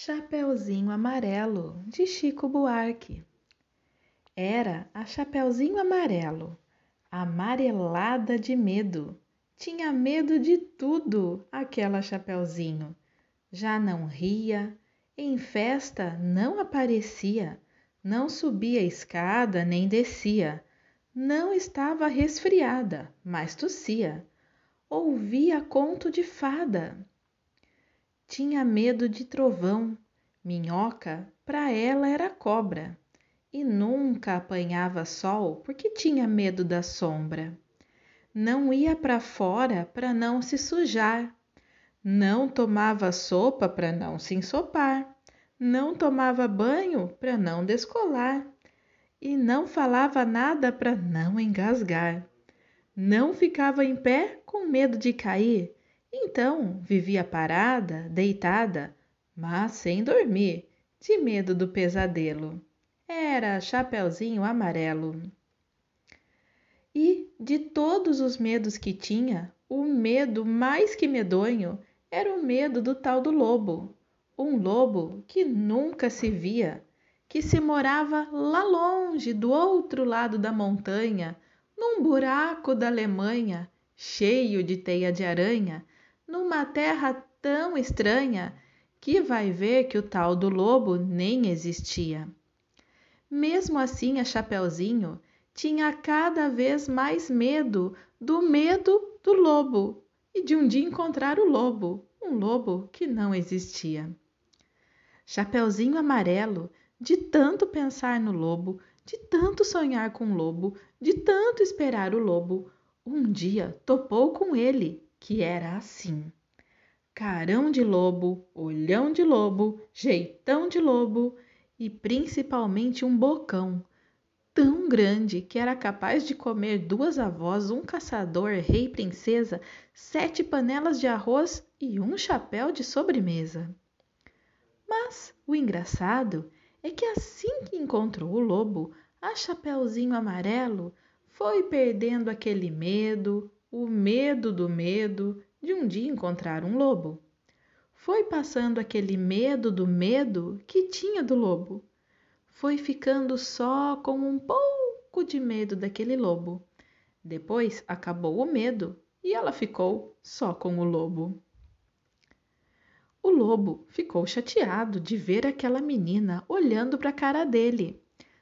Chapeuzinho Amarelo, de Chico Buarque. Era a Chapeuzinho Amarelo, amarelada de medo. Tinha medo de tudo, aquela Chapeuzinho. Já não ria, em festa não aparecia, não subia a escada nem descia. Não estava resfriada, mas tossia. Ouvia conto de fada tinha medo de trovão. Minhoca para ela era cobra. E nunca apanhava sol porque tinha medo da sombra. Não ia para fora para não se sujar. Não tomava sopa para não se ensopar. Não tomava banho para não descolar. E não falava nada para não engasgar. Não ficava em pé com medo de cair então vivia parada, deitada, mas sem dormir, de medo do pesadelo. Era Chapeuzinho Amarelo. E de todos os medos que tinha, o medo mais que medonho era o medo do tal do lobo. Um lobo que nunca se via, que se morava lá longe, do outro lado da montanha, num buraco da Alemanha, cheio de teia de aranha, numa terra tão estranha que vai ver que o tal do lobo nem existia. Mesmo assim, a Chapeuzinho tinha cada vez mais medo do medo do lobo e de um dia encontrar o lobo, um lobo que não existia. Chapeuzinho amarelo, de tanto pensar no lobo, de tanto sonhar com o lobo, de tanto esperar o lobo, um dia topou com ele que era assim: carão de lobo, olhão de lobo, jeitão de lobo e principalmente um bocão tão grande que era capaz de comer duas avós, um caçador, rei, princesa, sete panelas de arroz e um chapéu de sobremesa. Mas o engraçado é que assim que encontrou o lobo, a Chapeuzinho Amarelo foi perdendo aquele medo, o medo do medo de um dia encontrar um lobo. Foi passando aquele medo do medo que tinha do lobo. Foi ficando só com um pouco de medo daquele lobo. Depois acabou o medo e ela ficou só com o lobo. O lobo ficou chateado de ver aquela menina olhando para a cara dele,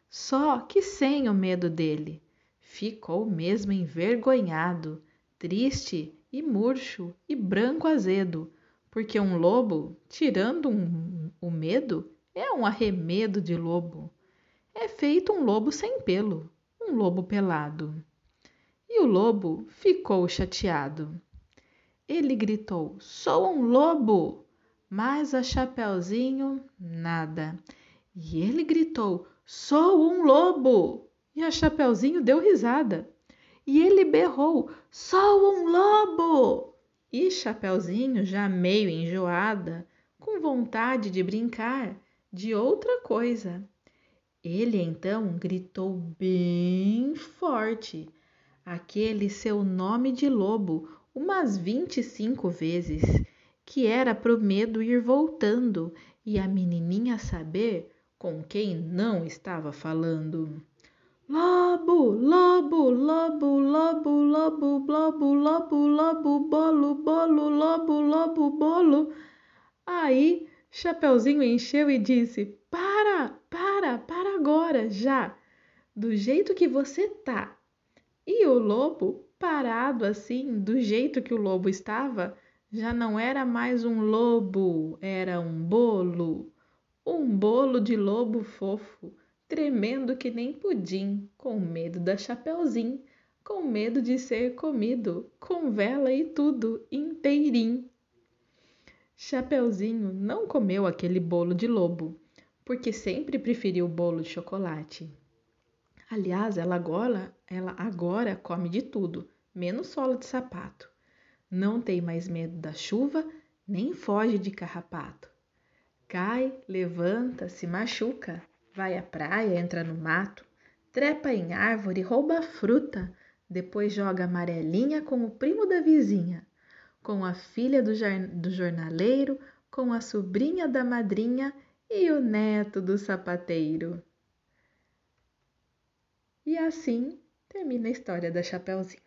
só que sem o medo dele. Ficou mesmo envergonhado triste e murcho e branco azedo, porque um lobo, tirando um, o medo, é um arremedo de lobo. É feito um lobo sem pelo, um lobo pelado. E o lobo ficou chateado. Ele gritou: Sou um lobo! Mas a Chapeuzinho, nada. E ele gritou: Sou um lobo! E a Chapeuzinho deu risada e ele berrou: Sou um lobo! E Chapeuzinho, já meio enjoada, com vontade de brincar de outra coisa. Ele então gritou bem forte aquele seu nome de lobo umas vinte e cinco vezes, que era pro medo ir voltando e a menininha saber com quem não estava falando. Lobo, lobo, lobo, lobo, lobo, lobo, lobo, lobo, bolo, bolo, lobo, lobo, bolo. Aí Chapeuzinho encheu e disse: Para, para, para agora, já, do jeito que você tá. E o lobo, parado assim, do jeito que o lobo estava, já não era mais um lobo, era um bolo, um bolo de lobo fofo tremendo que nem pudim, com medo da Chapeuzinho, com medo de ser comido, com vela e tudo, inteirinho. Chapeuzinho não comeu aquele bolo de lobo, porque sempre preferiu o bolo de chocolate. Aliás, ela agora, ela agora come de tudo, menos sola de sapato. Não tem mais medo da chuva, nem foge de carrapato. Cai, levanta, se machuca, vai à praia, entra no mato, trepa em árvore, rouba fruta, depois joga amarelinha com o primo da vizinha, com a filha do, do jornaleiro, com a sobrinha da madrinha e o neto do sapateiro. E assim termina a história da Chapeuzinho.